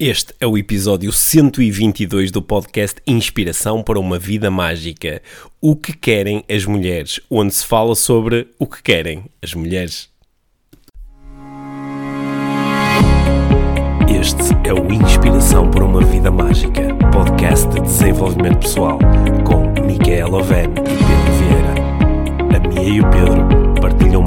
Este é o episódio 122 do podcast Inspiração para uma Vida Mágica. O que querem as mulheres? Onde se fala sobre o que querem as mulheres. Este é o Inspiração para uma Vida Mágica, podcast de desenvolvimento pessoal, com Micaela Oven e Pedro Vieira. A Mia e o Pedro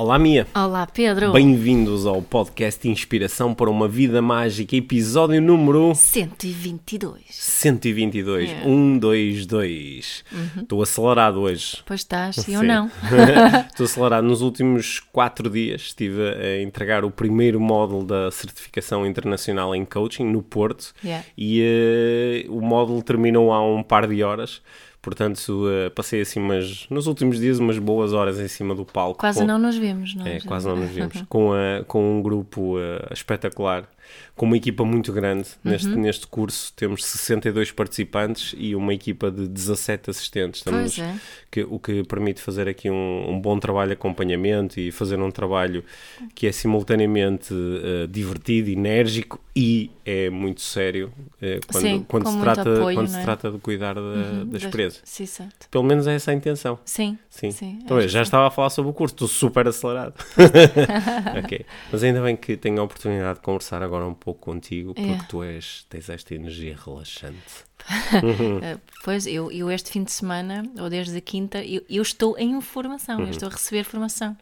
Olá, Mia. Olá, Pedro. Bem-vindos ao podcast Inspiração para uma Vida Mágica, episódio número 122. 122. É. 122. Estou acelerado hoje. Pois estás, Sim. eu não. Estou acelerado. Nos últimos quatro dias estive a entregar o primeiro módulo da certificação internacional em coaching no Porto Yeah. e eh, o módulo terminou há um par de horas. Portanto, eh, passei assim umas, nos últimos dias umas boas horas em cima do palco. Quase com- não nos vemos, não é, quase não nos vemos. com, a, com um grupo eh, espetacular, com uma equipa muito grande. Neste, Uhum. neste curso temos 62 participantes e uma equipa de 17 assistentes. Estamos, é. que, o que permite fazer aqui um, um bom trabalho de acompanhamento e fazer um trabalho que é simultaneamente eh, divertido, enérgico e é muito sério eh, quando, Sim, quando, se, trata, apoio, quando não se é? trata de cuidar da, Uhum, das presas. Sim, certo. Pelo menos é essa a intenção. Sim, Sim. sim. Então, já sim. estava a falar sobre o curso, estou super acelerado. ok. Mas ainda bem que tenho a oportunidade de conversar agora um pouco contigo, porque É. tu és, tens esta energia relaxante. Ah, Pois, eu, eu este fim de semana, ou desde a quinta, eu, eu estou em formação, Uhum. eu estou a receber formação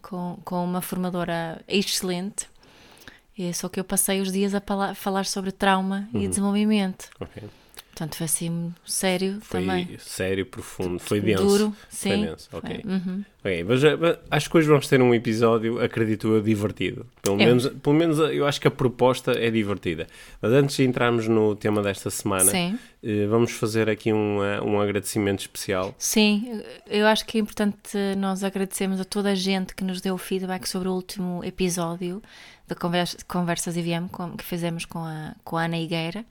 com, com uma formadora excelente. E só que eu passei os dias a falar sobre trauma Uhum. e desenvolvimento. Ok. Portanto, foi assim sério Foi também. sério, profundo, foi denso. Duro, Foi sim. denso, ok. Foi. Uhum. Ok, mas, eh, mas acho que hoje vamos ter um episódio, acredito eu, divertido. Pelo É. menos, pelo menos eh, eu acho que a proposta é divertida. Mas antes de entrarmos no tema desta semana, Sim. eh, vamos fazer aqui um, um agradecimento especial. Sim, eu acho que é importante nós agradecermos a toda a gente que nos deu feedback sobre o último episódio da conversa, Conversas IVM que fizemos com a, com a Ana Higueira.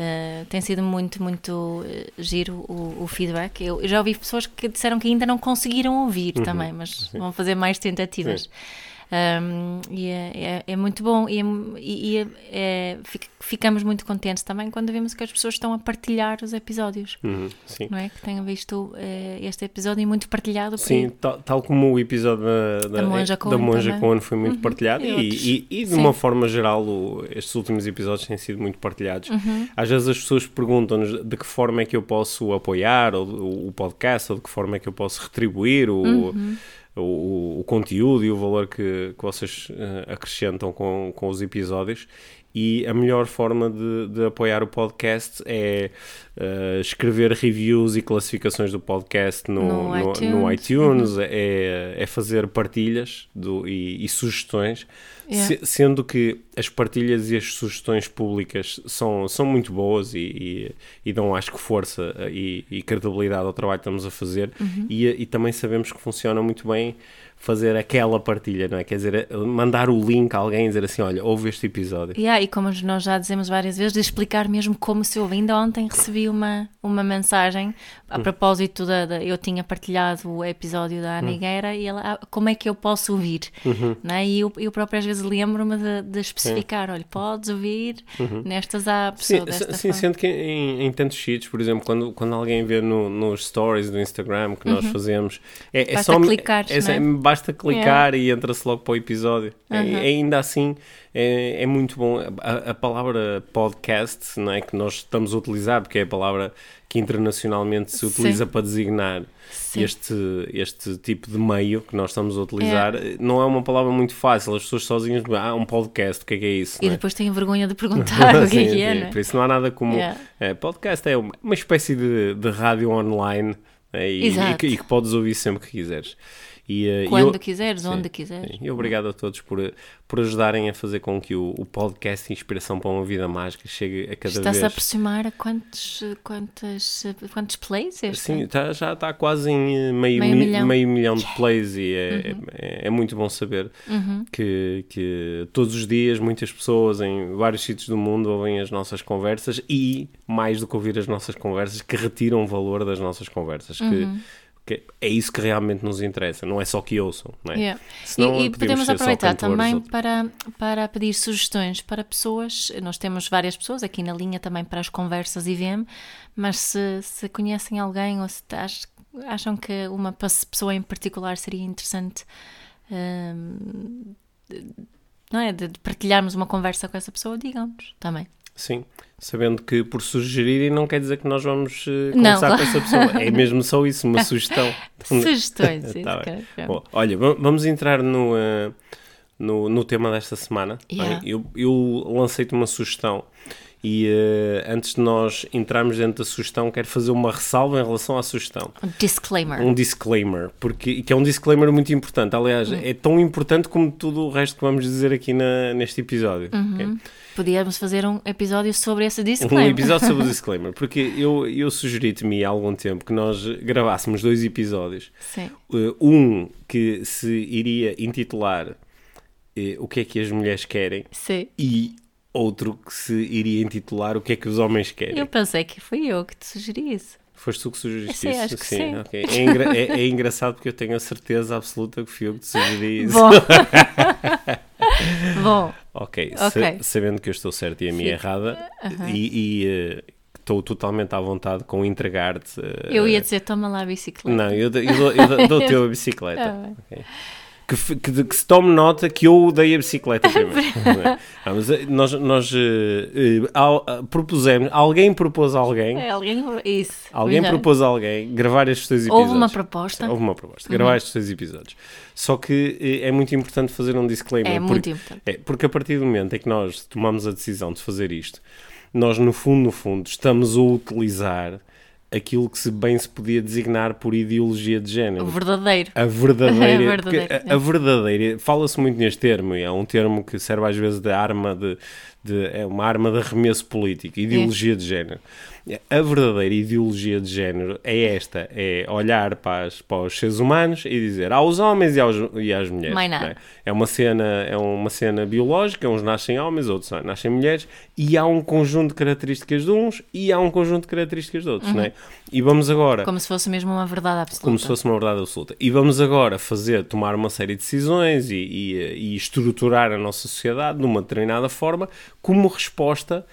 Uh, tem sido muito, muito eh, giro o, o feedback. Eu, eu já ouvi pessoas que disseram que ainda não conseguiram ouvir também, mas vão fazer mais tentativas. Um, e é, é, é muito bom e, é- e- é- é- fic- ficamos muito contentes também quando vemos que as pessoas estão a partilhar os episódios Uhum, sim. não é? Que tenham visto eh, este episódio e muito partilhado por Sim, tal, tal como o episódio da, Da Monja da Monja também. Cohen foi muito partilhado E e, e- de uma forma geral o- estes últimos episódios têm sido muito partilhados. Uhum. Às vezes as pessoas perguntam-nos de que forma é que eu posso apoiar o, o- o podcast ou de que forma é que eu posso retribuir o, Uhum. O, o conteúdo e o valor que, que vocês eh, acrescentam com, com os episódios. E a melhor forma de, de apoiar o podcast é eh, escrever reviews e classificações do podcast no, No no- no iTunes. iTunes, é, é fazer partilhas do, e, e sugestões, Yeah. se- sendo que as partilhas e as sugestões públicas são, são muito boas e, e, e dão, acho que, força e, e credibilidade ao trabalho que estamos a fazer Uhum. e, e também sabemos que funciona muito bem fazer aquela partilha, não é? Quer dizer, mandar o link a alguém e dizer assim, olha, ouve este episódio. Yeah, e como nós já dizemos várias vezes, de explicar mesmo como se ouve. Ainda ontem recebi uma, uma mensagem a Hum. propósito da, da- Eu tinha partilhado o episódio da Hum. Ana Higueira e ela, ah, como é que eu posso ouvir? Uhum. Não é? E eu, eu próprio às vezes lembro-me de, de especificar: olha, podes ouvir nestas apps Uhum. Sim, sim sendo que em, em tantos sítios, por exemplo, quando, quando alguém vê no, nos stories do Instagram que nós fazemos, é, é Uhum. Basta só clicar, é, não é? basta clicar e entra-se logo para o episódio. É- Uhum. ainda assim, é, é muito bom. A, a palavra podcast, não é que nós estamos a utilizar, porque é a palavra que internacionalmente se utiliza para designar Sim. este, este tipo de meio que nós estamos a utilizar, não é uma palavra muito fácil. As pessoas sozinhas, ah, um podcast, o que é que é isso? E é? depois tenho vergonha de perguntar o que é Sim, que é, sim, é? Por isso não há nada como. É, podcast é uma, uma espécie de, de rádio online é, e, e que, e que podes ouvir sempre que quiseres. E, uh, Quando eu- quiseres, Sim, onde quiseres. sim. E obrigado a todos por, por ajudarem a fazer com que o, o podcast Inspiração para uma Vida Mágica chegue a cada Está-se a vez. aproximar a quantos, quantos, quantos plays este? Sim, tá- já está quase em eh, meio, Meio mi- milhão. Uhum. meio milhão de plays e é, é, é muito bom saber que, que todos os dias muitas pessoas em vários sítios do mundo ouvem as nossas conversas e, mais do que ouvir as nossas conversas, que retiram valor das nossas conversas. Uhum. que é isso que realmente nos interessa, não é só que ouçam. Não é? Yeah. Senão e, e podemos aproveitar também para, para pedir sugestões para pessoas. Nós temos várias pessoas aqui na linha também para as conversas IVM, mas se, se conhecem alguém ou se ach- acham que uma pe- pessoa em particular seria interessante. hum, não é? De partilharmos uma conversa com essa pessoa, digam-nos também. Sim, sabendo que por sugerirem não quer dizer que nós vamos Não, conversar com claro. essa pessoa. É mesmo só isso, uma sugestão. Sugestões, Tá bem. cara. Bom, olha, va- vamos entrar no, eh, no, no tema desta semana. Yeah. Bem, Eu, eu lancei-te uma sugestão e eh, antes de nós entrarmos dentro da sugestão, quero fazer uma ressalva em relação à sugestão. Um disclaimer. Um disclaimer, porque, que é um disclaimer muito importante. Aliás, é tão importante como tudo o resto que vamos dizer aqui na, neste episódio. ok? Podíamos fazer um episódio sobre esse Um disclaimer. episódio sobre o disclaimer, porque eu, eu sugeri-te-me há algum tempo que nós gravássemos dois episódios. Sim. Uh, um que se iria intitular eh, O que é que as mulheres querem Sim. e outro que se iria intitular O que é que os homens querem. Eu pensei que fui eu que te sugeri isso. Foste tu que sugeriste Sim, isso? acho que sim. ok. É, engra- é- é engraçado porque eu tenho a certeza absoluta que fui eu que te sugeri isso. Bom. Bom, Ok, sa- Ok. sabendo que eu estou certo e a minha errada e, e, eh, estou totalmente à vontade com entregar-te. eh, eu ia dizer, toma lá a bicicleta. Não, eu, eu eu dou- dou-te eu a bicicleta. Ah, bem. Que, que, que se tome nota que eu dei a bicicleta primeiro. Ah, mas eh, nós, nós eh, eh, al- ah, propusemos, alguém propôs a alguém, É, alguém. Isso. alguém propôs a alguém gravar estes dois episódios. Houve uma proposta. Houve uma proposta, gravar estes dois episódios. Só que é muito importante fazer um disclaimer. É muito porque, importante. é, porque a partir do momento em que nós tomamos a decisão de fazer isto, nós no fundo, no fundo, estamos a utilizar aquilo que se bem se podia designar por ideologia de género. O verdadeiro. A verdadeira, A verdadeira, a, a verdadeira, fala-se muito neste termo, e é um termo que serve às vezes de arma de, de- é uma arma de arremesso político, ideologia de género. A verdadeira ideologia de género é esta, é olhar para, as- para os seres humanos e dizer aos homens e, aos, e às mulheres. Mais nada. não É? É uma cena, é uma cena biológica, uns nascem homens, outros nascem mulheres, e há um conjunto de características de uns e há um conjunto de características de outros, não é? E vamos agora Como se fosse mesmo uma verdade absoluta. como se fosse uma verdade absoluta. E vamos agora fazer, tomar uma série de decisões e, e, e estruturar a nossa sociedade de uma determinada forma como resposta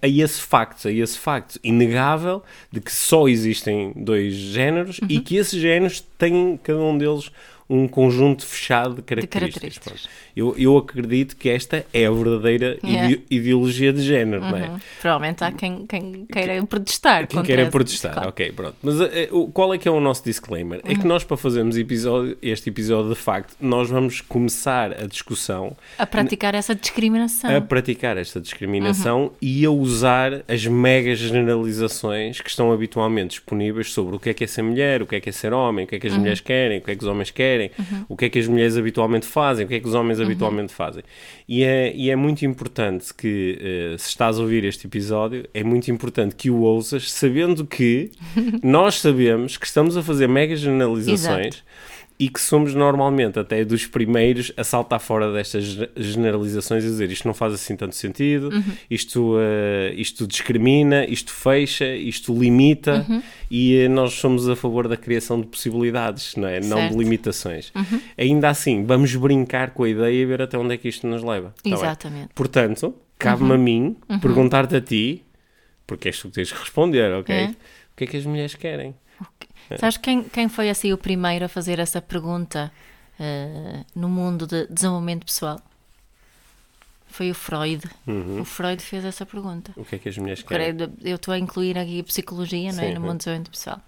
a esse facto, a esse facto inegável de que só existem dois géneros e Uhum. que esses géneros têm, cada um deles, um conjunto fechado de características. características. Pronto. Eu, eu acredito que esta é a verdadeira Yeah. ide- ideologia de género, não é? Uhum. Provavelmente há quem, quem queira protestar. Quem queira protestar, claro. ok, pronto. Mas o- qual é que é o nosso disclaimer? É que nós, para fazermos episódio, este episódio de facto, nós vamos começar a discussão A praticar essa discriminação. a praticar esta discriminação e a usar as mega generalizações que estão habitualmente disponíveis sobre o que é que é ser mulher, o que é que é ser homem, o que é que as mulheres querem, o que é que os homens querem, o que é que as mulheres habitualmente fazem, o que é que os homens habitualmente fazem. E é, e é muito importante que, eh, se estás a ouvir este episódio, é muito importante que o ouças sabendo que nós sabemos que estamos a fazer mega generalizações e que somos normalmente até dos primeiros a saltar fora destas ge- generalizações e dizer isto não faz assim tanto sentido, Uhum. isto, eh, isto discrimina, isto fecha, isto limita Uhum. e eh, nós somos a favor da criação de possibilidades, não é? Não de Certo. Uhum. limitações. Ainda assim, vamos brincar com a ideia e ver até onde é que isto nos leva. Tá? Exatamente. Portanto, cabe-me a mim perguntar-te a ti, porque és tu que tens que responder, ok? É. O que é que as mulheres querem? Sabes quem, quem foi assim o primeiro a fazer essa pergunta eh, no mundo de desenvolvimento pessoal? Foi o Freud. Uhum. O Freud fez essa pergunta. O que é que as mulheres querem? Eu estou a incluir aqui a psicologia não é? No mundo do desenvolvimento pessoal.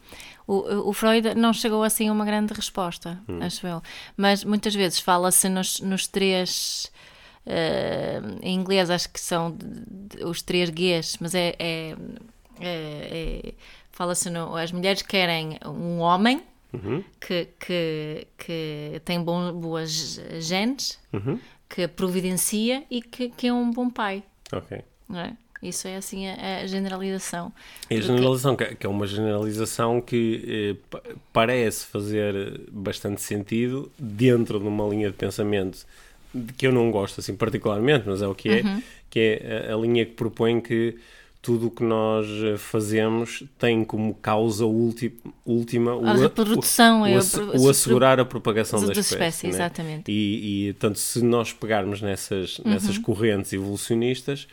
O, o Freud não chegou assim a uma grande resposta, Hum. acho eu. Mas muitas vezes fala-se nos, nos três. eh, em inglês acho que são os três Gs, mas é. é- é- é- Fala-se no. As mulheres querem um homem, que, que, que tem bom, boas genes, Uhum. que providencia e que, que é um bom pai. Ok. É? Isso é assim a, a generalização. E a do que- generalização, que que é uma generalização que eh, pa- parece fazer bastante sentido dentro de uma linha de pensamento que eu não gosto assim particularmente, mas é o que é, Uhum. que é a, a linha que propõe que tudo o que nós eh, fazemos tem como causa última o, A reprodução, o, é o, o assegurar a propagação da da espécie, espécie. né? exatamente. E, e tanto se nós pegarmos nessas, nessas correntes evolucionistas,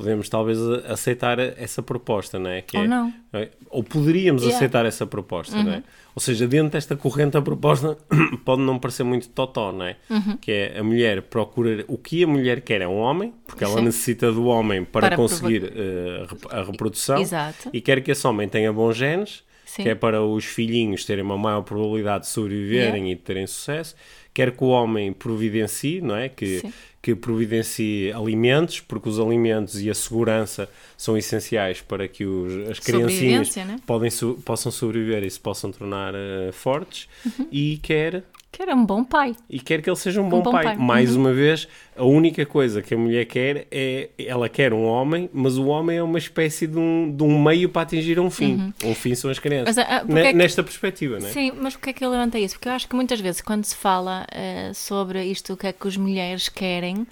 podemos talvez aceitar essa proposta, não é? Que Ou é- não. é? Ou poderíamos Yeah. aceitar essa proposta, não é? Ou seja, dentro desta corrente a proposta pode não parecer muito totó, não é? Que é a mulher procura... O que a mulher quer é um homem, porque ela Sim. necessita do homem para, Para conseguir rep- a reprodução. Exato. E quer que esse homem tenha bons genes, Sim. que é para os filhinhos terem uma maior probabilidade de sobreviverem e de terem sucesso. Quer que o homem providencie, não é? Que, Sim. que providencie alimentos, porque os alimentos e a segurança são essenciais para que os, as criancinhas né? podem so- possam sobreviver e se possam tornar eh, fortes. Uhum. E quer Que era um bom pai. e quer que ele seja um bom, bom pai. pai. Mais Uhum. uma vez, a única coisa que a mulher quer é ela quer um homem, mas o homem é uma espécie de um, de um meio para atingir um fim. Um fim são as crianças. Mas, ah, porque Ne- é que- Nesta perspectiva, não é? Sim, mas porquê é que eu levantei isso? Porque eu acho que muitas vezes quando se fala eh, sobre isto, o que é que as mulheres querem,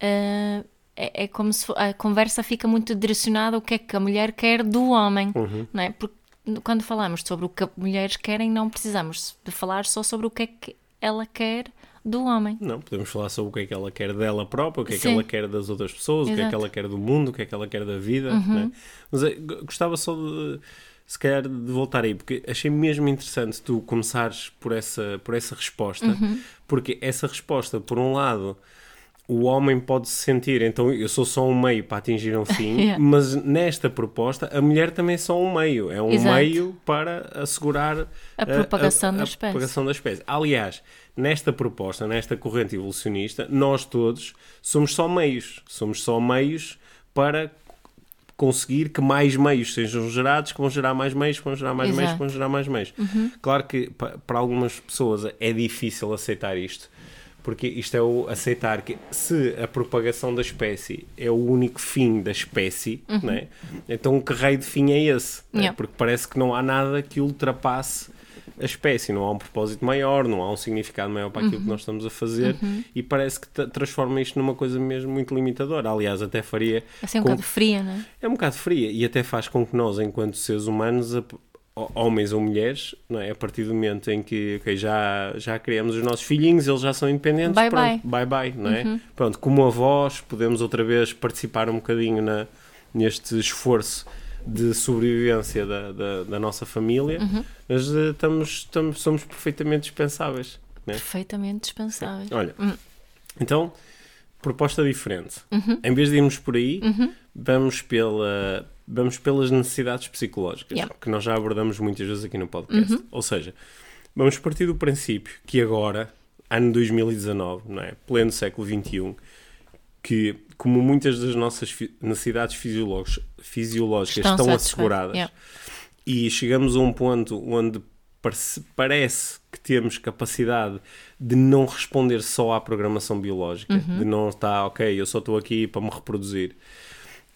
eh, é, é como se a conversa fica muito direcionada ao que é que a mulher quer do homem, Uhum. não é? Porque quando falamos sobre o que as mulheres querem, não precisamos de falar só sobre o que é que ela quer do homem. Não, podemos falar sobre o que é que ela quer dela própria, o que é que Sim. ela quer das outras pessoas, o que é que Exato. Uhum. ela quer do mundo, o que é que ela quer da vida. não é? Mas eh, gostava só de, se calhar, de voltar aí, porque achei mesmo interessante tu começares por essa, por essa resposta, Uhum. porque essa resposta, por um lado, o homem pode se sentir, então eu sou só um meio para atingir um fim, Yeah. mas nesta proposta a mulher também é só um meio, é um Exato. meio para assegurar A propagação da a espécie. propagação da espécie. Aliás, nesta proposta, nesta corrente evolucionista, nós todos somos só meios, somos só meios para conseguir que mais meios sejam gerados, que vão gerar mais meios, que vão gerar mais meios, Exato. que vão gerar mais meios. Claro que pa- para algumas pessoas é difícil aceitar isto, porque isto é o aceitar que se a propagação da espécie é o único fim da espécie, né? então que raio de fim é esse? né? Yeah. Porque parece que não há nada que ultrapasse a espécie, não há um propósito maior, não há um significado maior para aquilo que nós estamos a fazer e parece que tra- transforma isto numa coisa mesmo muito limitadora. Aliás, até faria. Assim um com- bocado fria, não é? é um bocado fria e até faz com que nós, enquanto seres humanos, homens ou mulheres, não é? a partir do momento em que ok, já, já criamos os nossos filhinhos, eles já são independentes, Bye, pronto, bye bye, não é? Pronto, como avós, podemos outra vez participar um bocadinho na, neste esforço de sobrevivência da, da, da nossa família, mas eh, estamos, estamos, somos perfeitamente dispensáveis. É? Perfeitamente dispensável. Olha, então, proposta diferente. Em vez de irmos por aí, vamos, pela, vamos pelas necessidades psicológicas, Yeah. que nós já abordamos muitas vezes aqui no podcast. Ou seja, vamos partir do princípio que agora, ano 2019, não é? pleno século XXI, que como muitas das nossas necessidades fisiológicas, Estão estão, asseguradas Yeah. e chegamos a um ponto onde parece, parece que temos capacidade de não responder só à programação biológica, de não estar, ok, eu só estou aqui para me reproduzir.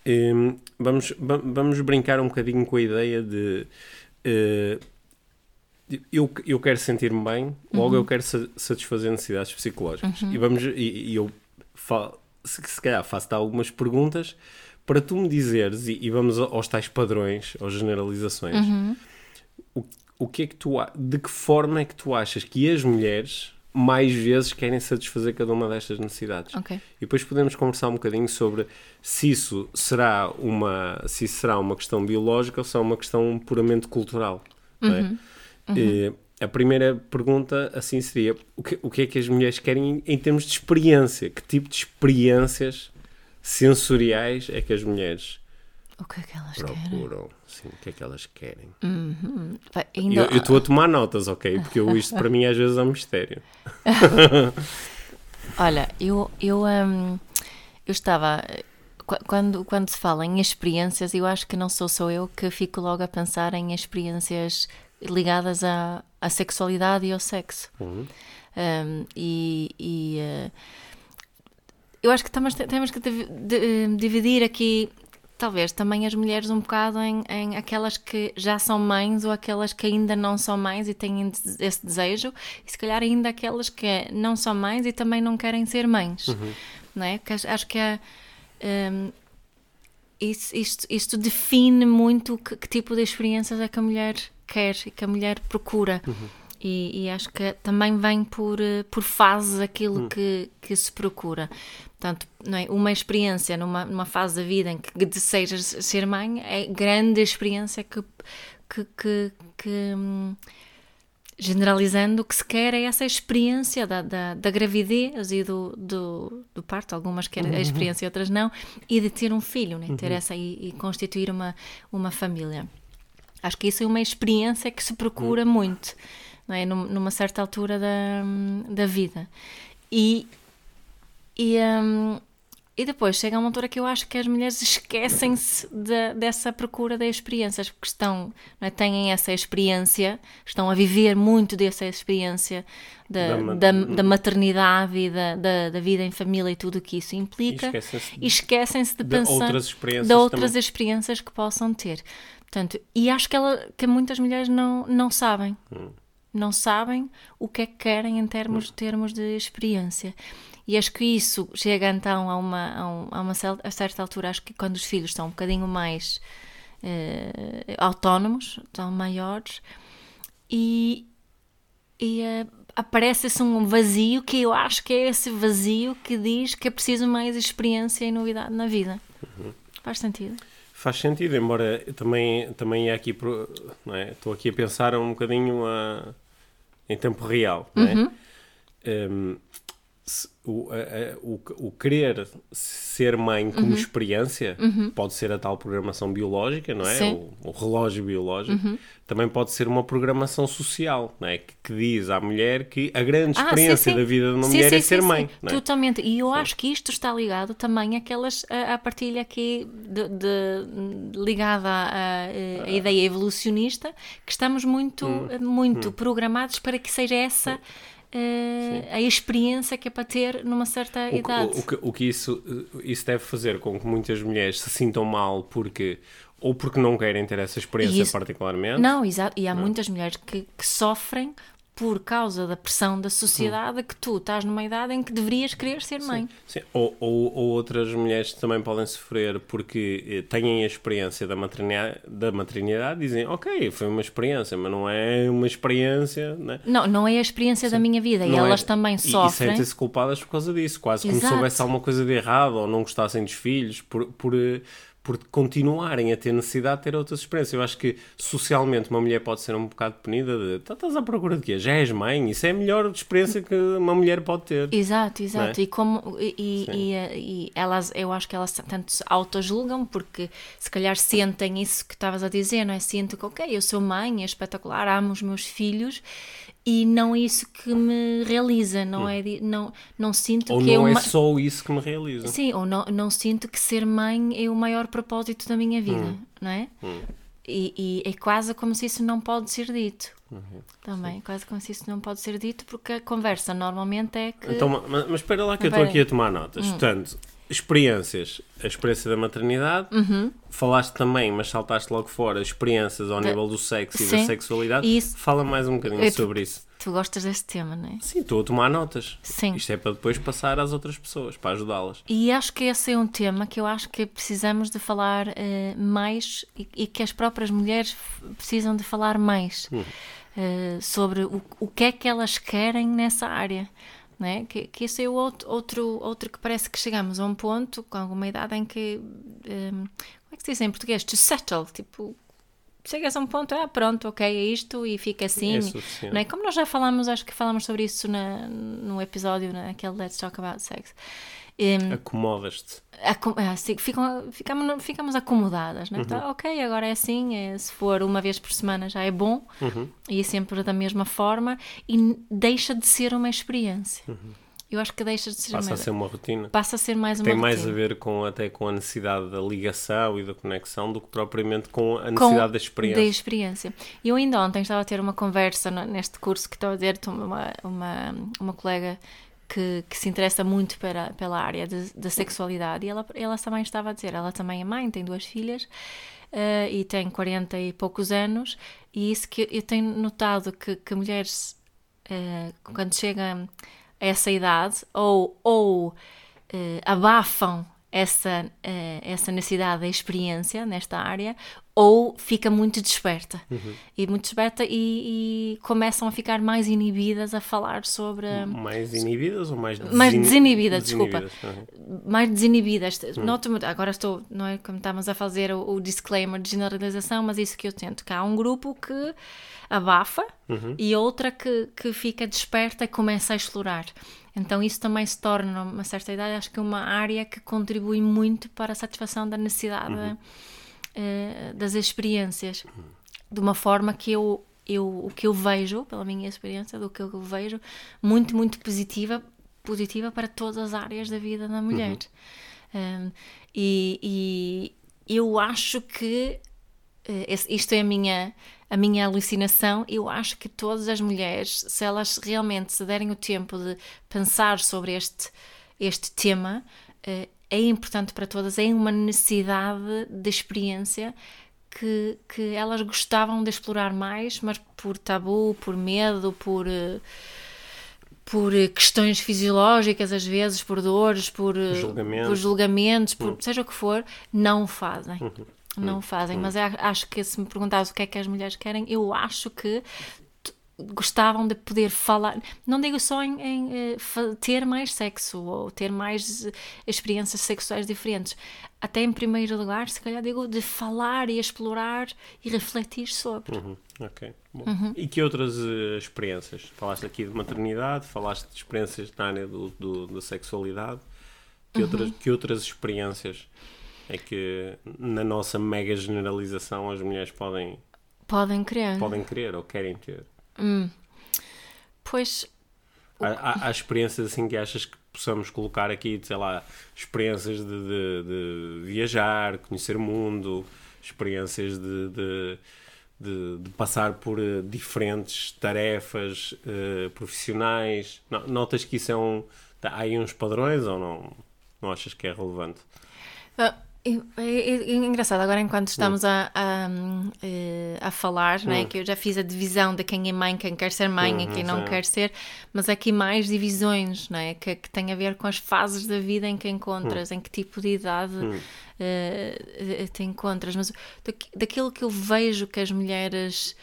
Hum, vamos, va- vamos brincar um bocadinho com a ideia de eh, eu, eu quero sentir-me bem, logo eu quero sa- satisfazer necessidades psicológicas. E, vamos, e, e eu fa- se, se calhar faço-te algumas perguntas para tu me dizeres, e, e vamos aos tais padrões, às generalizações, o, o que é que tu, de que forma é que tu achas que as mulheres mais vezes querem satisfazer cada uma destas necessidades? Ok. E depois podemos conversar um bocadinho sobre se isso será uma, se isso será uma questão biológica ou se é uma questão puramente cultural. não é? Eh, a primeira pergunta assim seria: o que, o que é que as mulheres querem em, em termos de experiência? Que tipo de experiências sensoriais é que as mulheres O que é que elas querem? procuram? Sim, o que é que elas querem? Vai, Eu ainda- eu estou a tomar notas, ok? Porque eu, isto para mim às vezes é um mistério. Olha, eu, eu, hum, eu estava. qu- Quando, quando se fala em experiências, eu acho que não sou só eu que fico logo a pensar em experiências ligadas à, à sexualidade e ao sexo. Uhum. Um, e, e uh, eu acho que temos, temos que dividir aqui, talvez, também as mulheres um bocado em, em, aquelas que já são mães ou aquelas que ainda não são mães e têm esse desejo, e se calhar ainda aquelas que não são mães e também não querem ser mães. Uhum. Não é? Porque acho que é. Um, isso, isto, isto define muito que, que, tipo de experiências é que a mulher quer e que a mulher procura. Uhum. E, e, acho que também vem por, eh, por fases aquilo uhum. que, que se procura. Portanto, não é? uma experiência numa, numa fase da vida em que desejas ser mãe é grande experiência que, que, que, que hum, generalizando, o que se quer é essa experiência da, da, da gravidez e do, do, do, parto, algumas querem a experiência, outras não, e de ter um filho, né? ter uhum. essa e, e, constituir uma, uma família. Acho que isso é uma experiência que se procura uhum. muito, não é? numa certa altura da, da vida. E, e um, e depois chega uma altura que eu acho que as mulheres esquecem-se de, dessa procura das experiências, porque estão, é, têm essa experiência, estão a viver muito dessa experiência da, da, da, da maternidade e da, da, da, vida em família e tudo o que isso implica, e esquecem-se de, de, pensar outras experiências de outras também. experiências que possam ter. Portanto, e acho que, ela, que muitas mulheres não, não sabem. Hum. Não sabem o que é que querem em termos, termos de experiência. E acho que isso chega então a uma, a, um, a uma a certa altura, acho que quando os filhos estão um bocadinho mais uh, autónomos, estão maiores, e, e uh, aparece-se um vazio que eu acho que é esse vazio que diz que é preciso mais experiência e novidade na vida. Uhum. Faz sentido? Faz sentido, embora também, também é aqui, é? estou aqui a pensar um bocadinho a, em tempo real, não é? Uhum. Um, o, a, o, o querer ser mãe como uhum. experiência uhum. pode ser a tal programação biológica, não é? O, o, relógio biológico. Uhum. Também pode ser uma programação social, não é? Que, que diz à mulher que a grande ah, experiência sim, sim. da vida de uma sim, mulher é ser mãe. É? Totalmente. E eu acho que isto está ligado também àquelas, à, à partilha aqui de, de, ligada à, à, ideia evolucionista, que estamos muito, hum. muito hum. programados para que seja essa. Uh, a experiência que é para ter numa certa o, idade. O, o, que, o que isso, isso deve fazer com que muitas mulheres se sintam mal porque ou porque não querem ter essa experiência isso, particularmente. Não, exato. E há não. muitas mulheres que, que, sofrem por causa da pressão da sociedade hum. que tu estás numa idade em que deverias querer ser mãe. Sim, sim. Ou, ou, ou, outras mulheres também podem sofrer porque eh, têm a experiência da maternidade, da maternidade dizem, ok, foi uma experiência, mas não é uma experiência... Né? Não, não é a experiência sim. da minha vida não e elas é, também sofrem. E, e sentem-se culpadas por causa disso, quase Exato. como se houvesse alguma coisa de errado ou não gostassem dos filhos por... por eh, por continuarem a ter necessidade de ter outras experiências. Eu acho que socialmente uma mulher pode ser um bocado punida de tá, estás à procura de quê? Já és mãe? Isso é a melhor experiência que uma mulher pode ter. Exato, exato. É? E como e, e, e, elas, eu acho que elas tanto se auto-julgam porque se calhar sentem isso que estavas a dizer, não é? Sentem que, ok, eu sou mãe, é espetacular, amo os meus filhos e não é isso que me realiza, não hum. é não não sinto ou que não é, uma... é só isso que me realiza. Sim, ou não, não sinto que ser mãe é o maior propósito da minha vida, hum. não é? Hum. E, e, é quase como se isso não pode ser dito. Uhum. Também, Sim. quase como se isso não pode ser dito, porque a conversa normalmente é que. Então, mas, mas espera lá que eu estou aqui a tomar notas. Hum. Portanto, experiências, a experiência da maternidade, uhum. falaste também, mas saltaste logo fora, experiências ao nível do sexo Sim. e da sexualidade. Isso. Fala mais um bocadinho eu, sobre isso. Tu gostas desse tema, não é? Sim, estou a tomar notas. Sim. Isto é para depois passar às outras pessoas, para ajudá-las. E acho que esse é um tema que eu acho que precisamos de falar uh, mais e, e, que as próprias mulheres precisam de falar mais uh, sobre o, o que é que elas querem nessa área né? que, que esse é o outro, outro, outro que parece que chegamos a um ponto, com alguma idade, em que, um, como é que se diz em português? To settle, tipo, chegas a um ponto, ah, pronto, ok, é isto e fica assim. É não é? Como nós já falamos, acho que falamos sobre isso na, no episódio, naquele Let's Talk About Sex. Um, Acomodas-te. Acom assim, ficam, ficamos, ficamos acomodadas, né? Uhum. Então, ok, agora é assim, é, se for uma vez por semana já é bom uhum. e é sempre da mesma forma e deixa de ser uma experiência. Uhum. eu acho que deixa de ser Passa a mais, ser uma rotina. passa a ser mais uma Tem mais rotina. a ver com até com a necessidade da ligação e da conexão do que propriamente com a necessidade da experiência. Da experiência. Eu ainda ontem estava a ter uma conversa neste curso que estou a dizer, uma, uma, uma colega que, que se interessa muito pela, pela área da sexualidade e ela, ela também estava a dizer, ela também é mãe, tem duas filhas eh, e tem 40 e poucos anos e isso que eu tenho notado que, que mulheres eh, quando chegam a essa idade ou, ou eh, abafam essa, essa necessidade da experiência nesta área ou fica muito desperta e muito desperta e, e começam a ficar mais inibidas a falar sobre Mais inibidas ou mais Mais desini- desinibidas, desculpa. Uhum. mais desinibidas. Noto muito, agora estou, não é como estávamos a fazer o, o disclaimer de generalização, mas isso que eu tento, que há um grupo que abafa e outra que, que fica desperta e começa a explorar. Então isso também se torna, uma certa idade, acho que uma área que contribui muito para a satisfação da necessidade eh, das experiências. De uma forma que eu, eu, o que eu vejo, pela minha experiência, do que eu vejo, muito, muito positiva, positiva para todas as áreas da vida da mulher. Um, e, e eu acho que eh, esse- isto é a minha, a minha alucinação. Eu acho que todas as mulheres, se elas realmente se derem o tempo de pensar sobre este, este tema, eh, é importante para todas, é uma necessidade de experiência que, que elas gostavam de explorar mais, mas por tabu, por medo, por. eh, por questões fisiológicas, às vezes, por dores, por, eh, Julgamentos. por julgamentos, por seja o que for, não fazem. Não fazem. Mas eu acho que se me perguntares o que é que as mulheres querem, eu acho que gostavam de poder falar, não digo só em, em, eh, ter mais sexo ou ter mais eh, experiências sexuais diferentes, até em primeiro lugar, se calhar digo de falar e explorar e refletir sobre. Uhum, Ok. Uhum. E que outras eh, experiências? Falaste aqui de maternidade, falaste de experiências na área do, do- da sexualidade. Que, Uhum. outras, que outras experiências é que na nossa mega generalização as mulheres podem, Podem querer. podem querer ou querem ter? Pois Há, há- há experiências assim que achas que possamos colocar aqui, sei lá, experiências de, de- de viajar, conhecer o mundo, experiências de, de, passar por eh, diferentes tarefas eh, profissionais. No- Notas que isso é um. Há aí uns padrões ou não? Não achas que é relevante? Ah, É, é- é engraçado, agora enquanto estamos a, a, eh, a falar, né, que eu já fiz a divisão de quem é mãe, quem quer ser mãe e quem não sim. quer ser, mas aqui mais divisões né, que, que têm a ver com as fases da vida em que encontras, em que tipo de idade eh, te encontras. Mas daqui- daquilo que eu vejo que as mulheres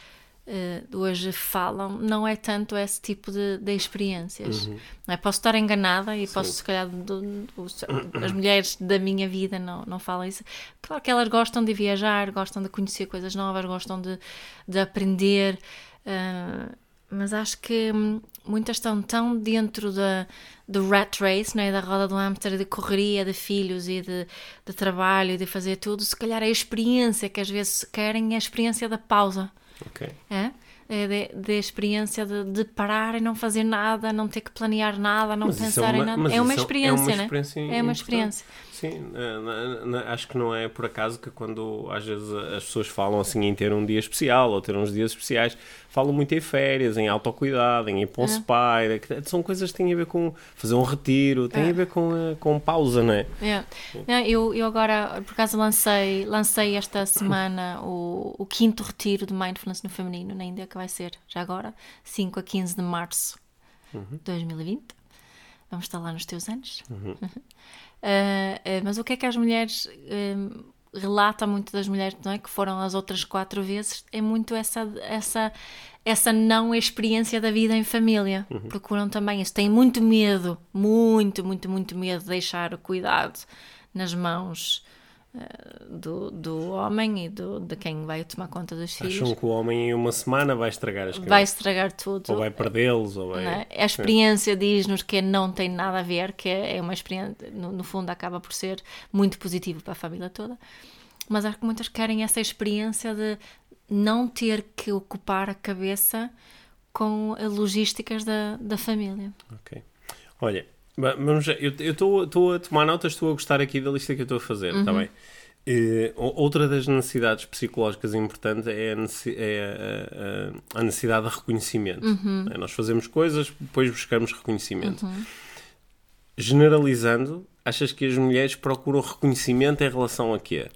eh, hoje falam, não é tanto esse tipo de, de experiências. Não é? Posso estar enganada e posso, se calhar, do- do- as mulheres da minha vida não, não falam isso. Claro que elas gostam de viajar, gostam de conhecer coisas novas, gostam de, de aprender, ah, mas acho que hum, muitas estão tão dentro da, do rat race, não é? da roda do hamster, de correria, de filhos e de, de trabalho de fazer tudo. Se calhar a experiência que às vezes querem é a experiência da pausa. Ok. É? É de experiência de, de parar e não fazer nada, não ter que planear nada, não Mas isso pensar é em uma- nada. mas É uma experiência, né? experiência É uma experiência. Sim, acho que não é por acaso que quando às vezes as pessoas falam assim em ter um dia especial ou ter uns dias especiais, falam muito em férias, em autocuidado, em ir para um spa, são coisas que têm a ver com fazer um retiro, têm É. a ver com, eh, com pausa, não é? É. Não, eu, eu agora, por acaso, lancei, lancei esta semana o, o quinto retiro de Mindfulness no Feminino na Índia, que vai ser já agora, 5 a 15 de março de 2020. Vamos estar lá nos teus anos. Ah, ah, mas o que é que as mulheres ah, relatam muito das mulheres não é, que foram as outras quatro vezes é muito essa, essa, essa não experiência da vida em família. Procuram também isso. Têm muito medo, muito, muito, muito medo de deixar o cuidado nas mãos do, do homem e do, de quem vai tomar conta dos filhos. Acham que o homem em uma semana vai estragar as Vai crianças. estragar tudo. Ou vai perdê-los, ou vai... É? A experiência diz-nos que não tem nada a ver, que é uma experiência, no, no fundo, acaba por ser muito positivo para a família toda. Mas acho que muitas querem essa experiência de não ter que ocupar a cabeça com as logísticas da, da família. Ok. Olha, Vamos, eu estou a tomar notas, estou a gostar aqui da lista que eu estou a fazer, está bem? Eh, o- outra das necessidades psicológicas importantes é a, é a- a- a necessidade de reconhecimento. É, Nós fazemos coisas, depois buscamos reconhecimento. Generalizando, achas que as mulheres procuram reconhecimento em relação a quê?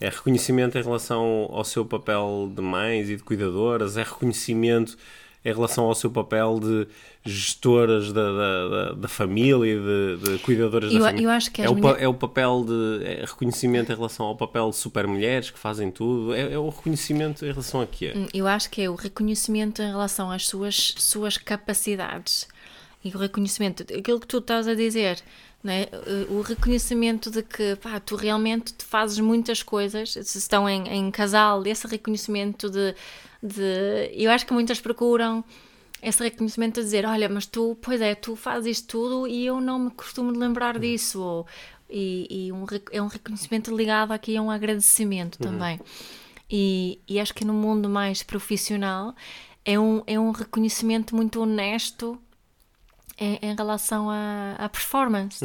É reconhecimento em relação ao seu papel de mães e de cuidadoras? É reconhecimento em relação ao seu papel de gestoras da, da, da, da família, de, de cuidadoras Eu- da família? eu acho que é, o, mulher- é o papel de é reconhecimento em relação ao papel de super mulheres que fazem tudo? É, é o reconhecimento em relação a quê? Eu acho que é o reconhecimento em relação às suas, suas capacidades e o reconhecimento, aquilo que tu estás a dizer, né? o reconhecimento de que pá, tu realmente te fazes muitas coisas, se estão em, em casal, esse reconhecimento de, de. Eu acho que muitas procuram esse reconhecimento de dizer: olha, mas tu, pois é, tu fazes isto tudo e eu não me costumo lembrar disso. Ou, e e um, é um reconhecimento ligado aqui a um agradecimento também. E, e acho que no mundo mais profissional é um, é um reconhecimento muito honesto em, em relação à, performance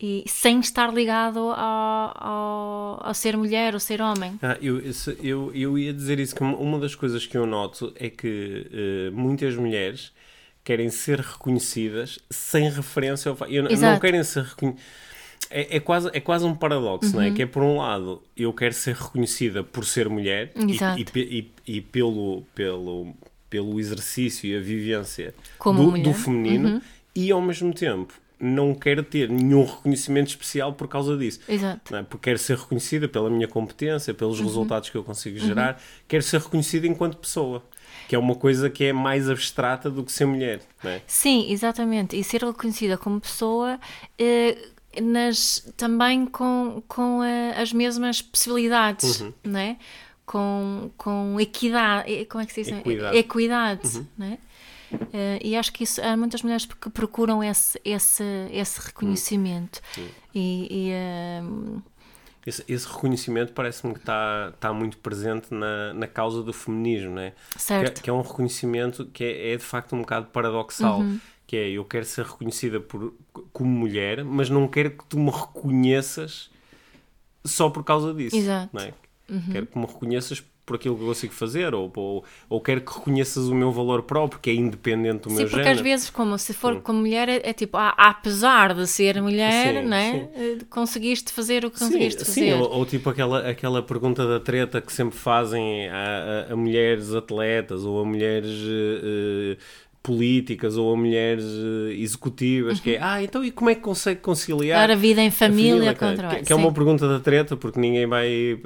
e sem estar ligado ao, ao, ao ser mulher ou ser homem. Ah, eu, eu, eu ia dizer isso, que uma das coisas que eu noto é que eh, muitas mulheres querem ser reconhecidas sem referência ao eu, Não querem ser reconhecidas. É, é quase, é quase um paradoxo, não é? Que é, por um lado, eu quero ser reconhecida por ser mulher e, e, e- e pelo, pelo, pelo exercício e a vivência do, do feminino e, ao mesmo tempo, não quero ter nenhum reconhecimento especial por causa disso Exato. é? porque quero ser reconhecida pela minha competência, pelos Uhum. resultados que eu consigo gerar, quero ser reconhecida enquanto pessoa, que é uma coisa que é mais abstrata do que ser mulher, é? Sim, exatamente. E ser reconhecida como pessoa eh, nas, também com, com eh, as mesmas possibilidades, Uhum. não é? Com, com equidade, eh, como é que se diz? Equidade. Uhum. Equidade, não é? Eh, e acho que isso, há muitas mulheres que procuram esse, esse, esse reconhecimento. Uhum. E, e, eh, Esse, esse reconhecimento parece-me que está está muito presente na, na causa do feminismo, não é? Certo. Que, é- que é um reconhecimento que é, é, de facto um bocado paradoxal, Uhum. que é eu quero ser reconhecida por, como mulher, mas não quero que tu me reconheças só por causa disso, Exato. não é? Quero que me reconheças por aquilo que eu consigo fazer, ou, ou, ou quero que reconheças o meu valor próprio, que é independente do Sim, meu porque género. às vezes, como se for como mulher, é, é tipo, ah, apesar de ser mulher, Sim, né, sim. eh, conseguiste fazer o que Sim, conseguiste sim, fazer. ou, ou tipo aquela, aquela pergunta da treta que sempre fazem a, a- a mulheres atletas ou a mulheres eh, políticas ou a mulheres eh, executivas, que é, ah, então e como é que consegue conciliar a vida em família, que- com o que, que é uma sim. pergunta da treta, porque ninguém vai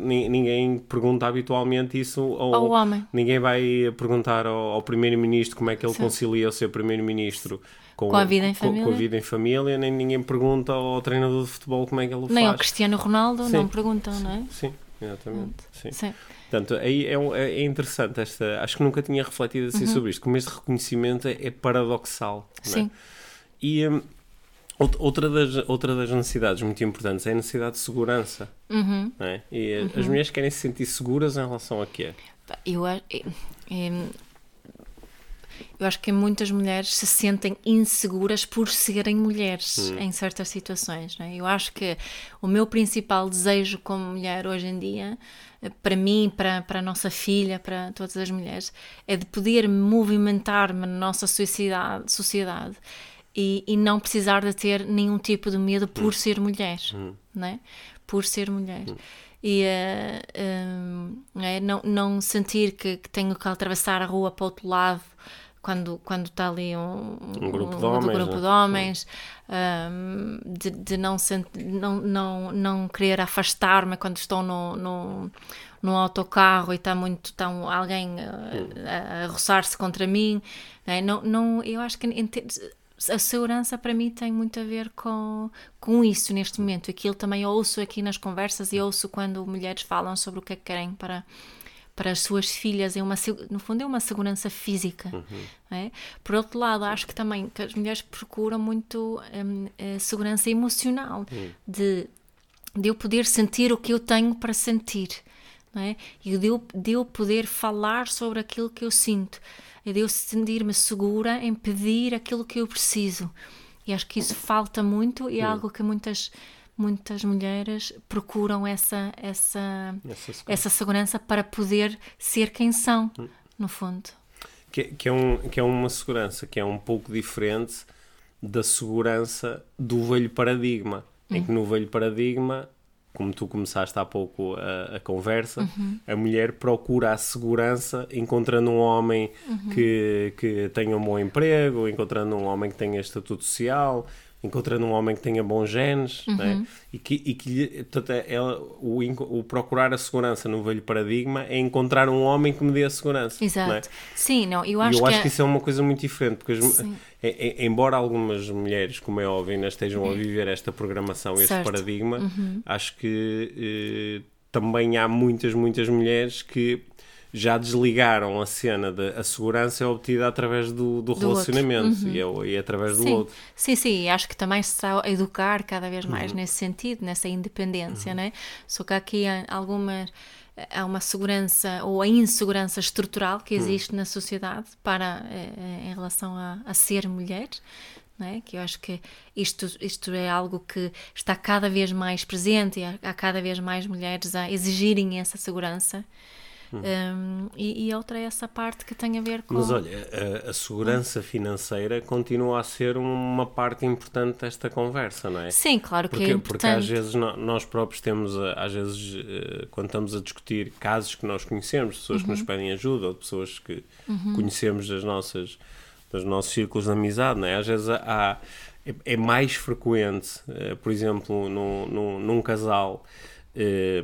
ni- ninguém pergunta habitualmente isso ao, Ao homem. Ninguém vai perguntar ao, ao primeiro-ministro como é que ele Sim. concilia o ser primeiro-ministro Com a vida em com- Com, a família. vida em família, nem ninguém pergunta ao treinador de futebol como é que ele o Nem ao faz. Cristiano Ronaldo Sim. não perguntam, não é? Sim, exatamente. Sim. Sim. Portanto, aí é, um- é- é interessante esta. Acho que nunca tinha refletido assim Uhum. sobre isto, como este reconhecimento é, é paradoxal. é? Sim. E hum, out- outra, das, outra das necessidades muito importantes é a necessidade de segurança. Uhum. é? E eh, as mulheres querem se sentir seguras em relação a quê? Eu, a- eh, em- eu acho que muitas mulheres se sentem inseguras por serem mulheres Hum. em certas situações. não é? Eu acho que o meu principal desejo como mulher hoje em dia, eh, para mim, para, para a nossa filha, para todas as mulheres, é de poder movimentar-me na nossa sociedade, sociedade e, e não precisar de ter nenhum tipo de medo por ser mulher, não é? Por ser mulher. E eh, hum, é, não, não sentir que, que tenho que atravessar a rua para o outro lado quando, quando está ali um, Um grupo de do homens, grupo né? de homens, hum, de, de não, sent, não, não, não querer afastar-me quando estou no, no, no autocarro e está muito está um- alguém a, a roçar-se contra mim. né? Não, não, eu acho que a segurança para mim tem muito a ver com, com isso neste momento. Aquilo também ouço aqui nas conversas e ouço quando mulheres falam sobre o que é que querem para, para as suas filhas. É uma, no fundo, é uma segurança física. não é? Por outro lado, acho que também que as mulheres procuram muito hum, a segurança emocional de, de eu poder sentir o que eu tenho para sentir. Não é? E de eu, de eu poder falar sobre aquilo que eu sinto, e de eu sentir-me segura em pedir aquilo que eu preciso. E acho que isso falta muito e é Hum. algo que muitas muitas mulheres procuram essa essa Essa segurança. essa segurança para poder ser quem são, Hum. no fundo. Que, que é um, que é uma segurança que é um pouco diferente da segurança do velho paradigma. Em que no velho paradigma, como tu começaste há pouco a, a conversa, a mulher procura a segurança encontrando um homem que, que tenha um bom emprego, encontrando um homem que tenha estatuto social, encontrando um homem que tenha bons genes, né? e que, e que lhe- portanto, é- ela, o, o procurar a segurança no velho paradigma é encontrar um homem que me dê a segurança. Exato. Sim, não, eu acho eu acho que, que isso é uma coisa muito diferente, porque as- e- embora algumas mulheres, como é óbvio, ainda estejam a viver esta programação, este Certo. Uhum. paradigma, acho que eh, também há muitas, muitas mulheres que já desligaram a cena da a segurança é obtida através do, do, Do relacionamento e, é, e é através do sim, outro. sim, sim, acho que também se está a educar cada vez mais Uhum. nesse sentido, nessa independência, né? Só que aqui há alguma há uma segurança ou a insegurança estrutural que Uhum. existe na sociedade para eh, eh, em relação a, a ser mulher. né? Que eu acho que isto, isto é algo que está cada vez mais presente e há, há cada vez mais mulheres a exigirem essa segurança. Um, e, e outra é essa parte que tem a ver com. Uhum. Mas olha, a, a segurança financeira continua a ser uma parte importante desta conversa, não é? Sim, claro que Porque, é porque importante. às vezes no- nós próprios temos, eh, às vezes, eh, quando estamos a discutir casos que nós conhecemos, pessoas que Uhum. nos pedem ajuda ou pessoas que conhecemos das nossas, dos nossos círculos de amizade, não é? Às vezes há, é, é mais frequente, eh, por exemplo, num, num, num casal eh,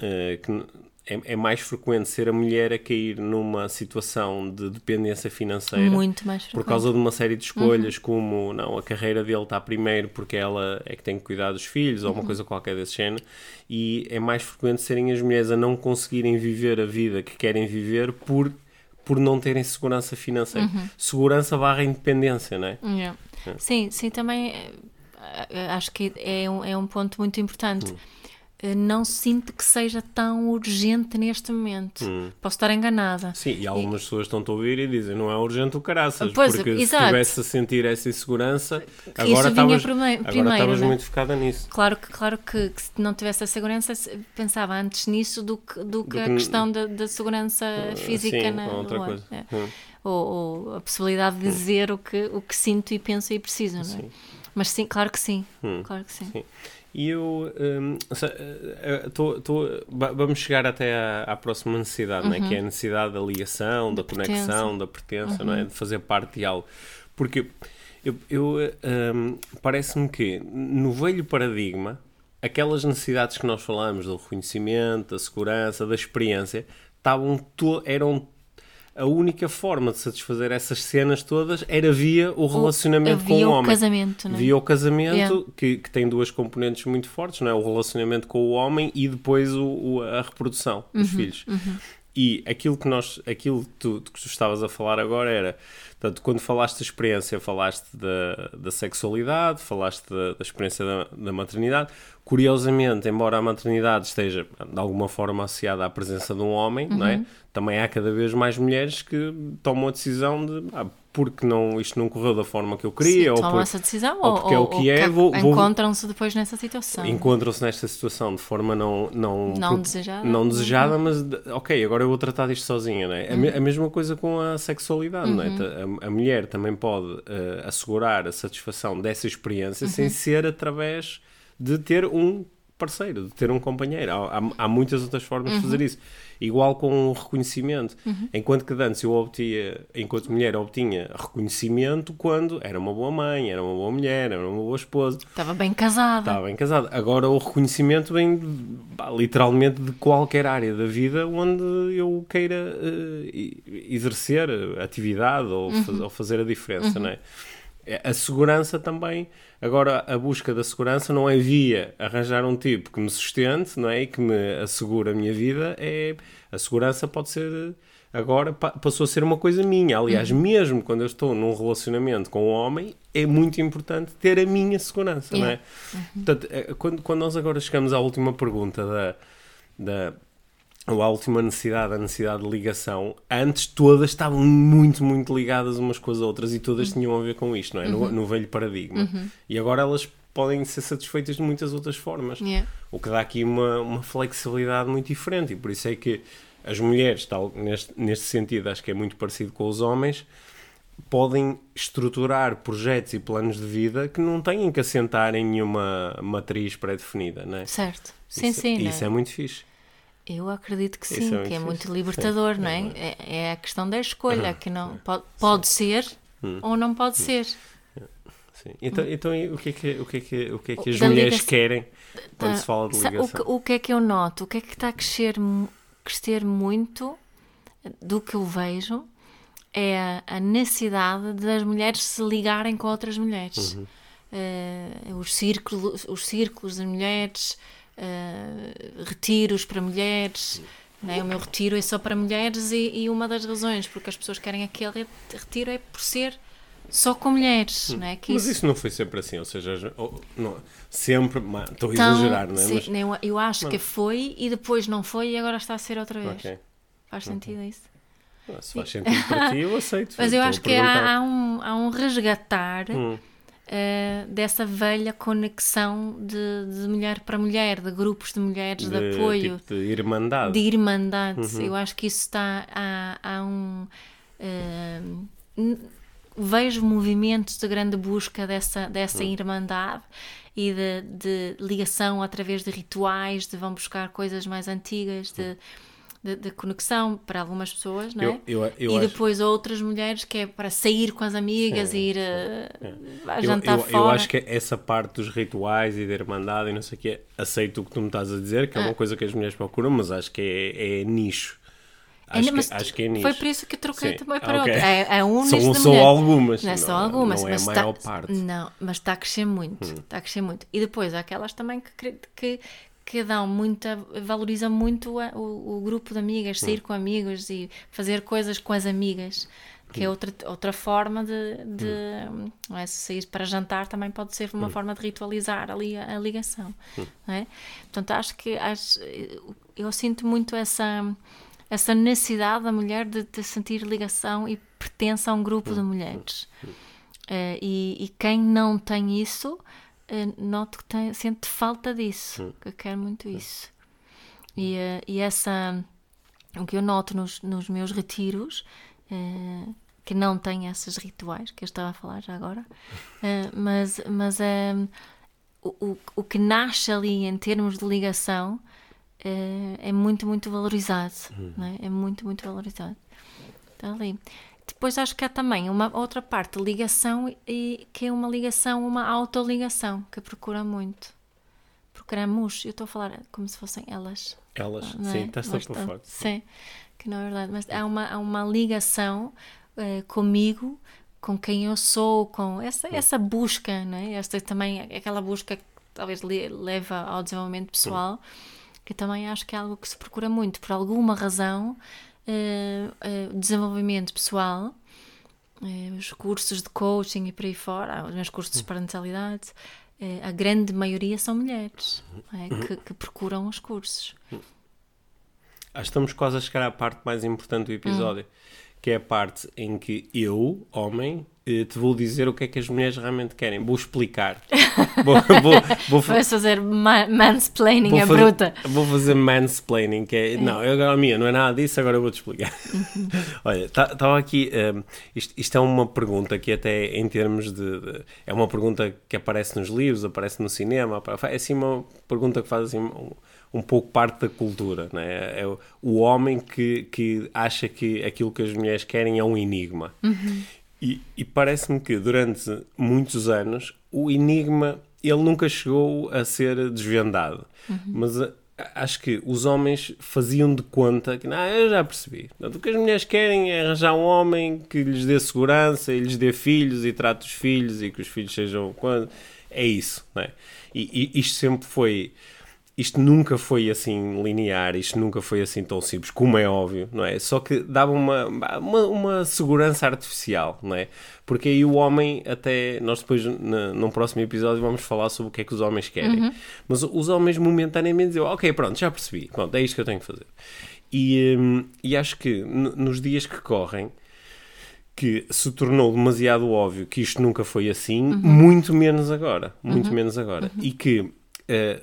eh, que. É, é mais frequente ser a mulher a cair numa situação de dependência financeira por causa de uma série de escolhas, Uhum. como não, a carreira dele está primeiro porque ela é que tem que cuidar dos filhos Uhum. ou uma coisa qualquer desse género, e é mais frequente serem as mulheres a não conseguirem viver a vida que querem viver por, por não terem segurança financeira. Uhum. Segurança barra independência, não é? Yeah. Sim, sim, também eh, acho que é um, é um ponto muito importante. Hum. Eh, Não sinto que seja tão urgente neste momento. Hum. Posso estar enganada. Sim, e algumas pessoas estão-te a ouvir e dizem não é urgente o caraças, Pois, porque se exato. estivesse a sentir essa insegurança, agora estavas né? muito focada nisso. Claro que, claro que, que se não tivesse a segurança, se- pensava antes nisso do que, do que a que- questão da, da segurança física sim, na ou outra coisa. É. Hum. Ou, ou a possibilidade de dizer o que, o que sinto e penso e preciso, não é? Sim. Mas sim, claro que sim. Hum. Claro que sim. Sim. E eu hum, se- eh, eh, tô- vamos chegar até à, à próxima necessidade, não é? que é a necessidade da ligação, da, pertença. conexão, da pertença, não é? de fazer parte de algo. Porque eu, eu, hum, parece-me que no velho paradigma, aquelas necessidades que nós falamos do reconhecimento, da segurança, da experiência, estavam to- eram a única forma de satisfazer essas cenas todas era via o relacionamento com Havia o o homem. casamento, não é? Via o casamento, Yeah. que, que tem duas componentes muito fortes, não é? O relacionamento com o homem e depois o, o- a reprodução dos Uhum, filhos. E aquilo que nós, aquilo que tu, que tu estavas a falar agora era, portanto, quando falaste da experiência, falaste da, da sexualidade, falaste da, da experiência da, da maternidade. Curiosamente, embora a maternidade esteja de alguma forma associada à presença de um homem, não Uhum. é? Também há cada vez mais mulheres que tomam a decisão de, ah, porque não, isto não correu da forma que eu queria, Sim, ou tomam por- essa decisão ou ou, porque é o ou- que ou é, vou- encontram-se depois nessa situação. encontram-se nesta situação de forma não não, Não pro- desejada. não desejada, mas de- ok, agora eu vou tratar disto sozinha, não é? A, me- a mesma coisa com a sexualidade, não é? A, a mulher também pode eh, assegurar a satisfação dessa experiência sem ser através de ter um parceiro, de ter um companheiro. Há, há- há muitas outras formas de fazer isso. Igual com o reconhecimento. Enquanto que antes eu obtinha, enquanto mulher, obtinha reconhecimento quando era uma boa mãe, era uma boa mulher, era uma boa esposa. Estava bem casada. Estava bem casado. Agora o reconhecimento vem literalmente de qualquer área da vida onde eu queira e- exercer atividade ou, faz- ou fazer a diferença, não é? É, A segurança também, agora a busca da segurança não é via arranjar um tipo que me sustente, não é? E que me assegure a minha vida, é a segurança pode ser agora pa- passou a ser uma coisa minha. Aliás, mesmo quando eu estou num relacionamento com um homem, é muito importante ter a minha segurança, não é? Yeah. Portanto, eh, quando, quando nós agora chegamos à última pergunta da, da, a última necessidade, a necessidade de ligação, antes todas estavam muito, muito ligadas umas com as outras e todas tinham a ver com isto, não é? No, no velho paradigma. E agora elas podem ser satisfeitas de muitas outras formas. Yeah. O que dá aqui uma, uma flexibilidade muito diferente. E por isso é que as mulheres, tal, neste, neste sentido, acho que é muito parecido com os homens, podem estruturar projetos e planos de vida que não têm que assentar em nenhuma matriz pré-definida, não é? Certo. Sim, isso, sim. é? Isso é muito fixe. Eu acredito que Isso sim, é muito que é muito libertador, Sim. não é? É, é a questão da escolha, que não pode, pode ser Hum. ou não pode ser. Sim. Então, então e o que é que, o que, é que, o que, é que as Da mulheres ligação- querem quando Tá. se fala de o, ligação? que, o que é que eu noto? O que é que está a crescer, crescer muito do que eu vejo é a, necessidade das mulheres se ligarem com outras mulheres. Uhum. Eh, os, círculos, os círculos das mulheres, eh, retiros para mulheres. não é? O meu retiro é só para mulheres e, e uma das razões porque as pessoas querem aquele re- retiro é por ser só com mulheres. Não é? que Mas isso- isso não foi sempre assim, ou seja, não, sempre, estou a Então, exagerar, não é? sim, Mas, eu, eu acho que foi e depois não foi e agora está a ser outra vez. ok. Faz sentido isso? Ah, Se faz sentido para ti, eu aceito. Mas eu acho a que há, há um, há um resgatar Hum. Eh, dessa velha conexão de, de mulher para mulher, de grupos de mulheres, de, apoio, tipo, de irmandade. de irmandade. Uhum. Eu acho que isso está. Há, há um. n- vejo movimentos de grande busca dessa, dessa Uhum. irmandade e de, de ligação através de rituais, de vão buscar coisas mais antigas, de, de, de conexão para algumas pessoas, não é? Eu, eu, eu e acho- depois outras mulheres que é para sair com as amigas e ir eh, a Eu, jantar eu, fora. eu acho que essa parte dos rituais e da irmandade e não sei o que aceito o que tu me estás a dizer, que é uma coisa que as mulheres procuram, mas acho que é, é nicho. Acho, que, acho que é nicho. Foi por isso que eu troquei Sim. também para Ok. outra. É, é um São- nicho são algumas, Não, não- são algumas, não é a mas maior está, parte. Hum. Não, mas está a crescer muito. Está a crescer muito. E depois há aquelas também que, que, que dão muita, valorizam muito a- o, o grupo de amigas, Hum. sair com amigos e fazer coisas com as amigas. Que Hum. é outra, outra forma de, de não é? Se sair para jantar também pode ser Hum. uma forma de ritualizar ali a, a ligação. Não é? Portanto, acho que acho, eu sinto muito essa, essa necessidade da mulher de, de sentir ligação e pertença a um grupo de mulheres. Eh, e, e quem não tem isso, noto que tem, sente falta disso, que quer muito isso. E, eh, e essa, o que eu noto nos, nos meus retiros, eh, que não tem esses rituais que eu estava a falar já agora, eh, mas, mas eh, o, o, o que nasce ali em termos de ligação eh, é muito, muito valorizado. não é? é muito, muito valorizado. Está ali. Depois acho que há também uma outra parte, ligação, e, que é uma ligação, uma autoligação, que procura muito. Procuramos, eu estou a falar como se fossem elas. Elas, não sim, é? estás por fora. Sim, que não é verdade. Mas há uma, há uma ligação eh, comigo, com quem eu sou, com essa, essa busca, não é? Esta também, aquela busca que talvez le- leva ao desenvolvimento pessoal, que também acho que é algo que se procura muito, por alguma razão, eh, eh, desenvolvimento pessoal, eh, os cursos de coaching e por aí fora, os meus cursos de parentalidade, a grande maioria são mulheres é? que, que procuram os cursos. Acho que estamos quase a chegar à parte mais importante do episódio, que é a parte em que eu, homem, eh, te vou dizer o que é que as mulheres realmente querem. Vou explicar. vou, vou, vou, fa- fazer ma mansplaining vou a fazer, bruta. Vou fazer mansplaining, que é... Não, eu, agora a minha não é nada disso, agora eu vou-te explicar. Olha, estava aqui... eh, isto, isto é uma pergunta que até em termos de, de- É uma pergunta que aparece nos livros, aparece no cinema, é assim uma pergunta que faz assim... Um, um pouco parte da cultura, né? é o, o homem que, que acha que aquilo que as mulheres querem é um enigma. E, e parece-me que durante muitos anos o enigma ele nunca chegou a ser desvendado. Mas a- acho que os homens faziam de conta que, não, eu já percebi. O que as mulheres querem é arranjar um homem que lhes dê segurança e lhes dê filhos e trate os filhos e que os filhos sejam. quando- É isso, não é? E, e isto sempre foi isto nunca foi assim linear, isto nunca foi assim tão simples, como é óbvio, não é? Só que dava uma, uma, uma segurança artificial, não é? Porque aí o homem, até nós depois na, num próximo episódio vamos falar sobre o que é que os homens querem. Mas os homens momentaneamente diziam, ok, pronto, já percebi, pronto, é isto que eu tenho que fazer. E, hum, e acho que nos dias que correm, que se tornou demasiado óbvio que isto nunca foi assim, muito menos agora. Muito menos agora. E que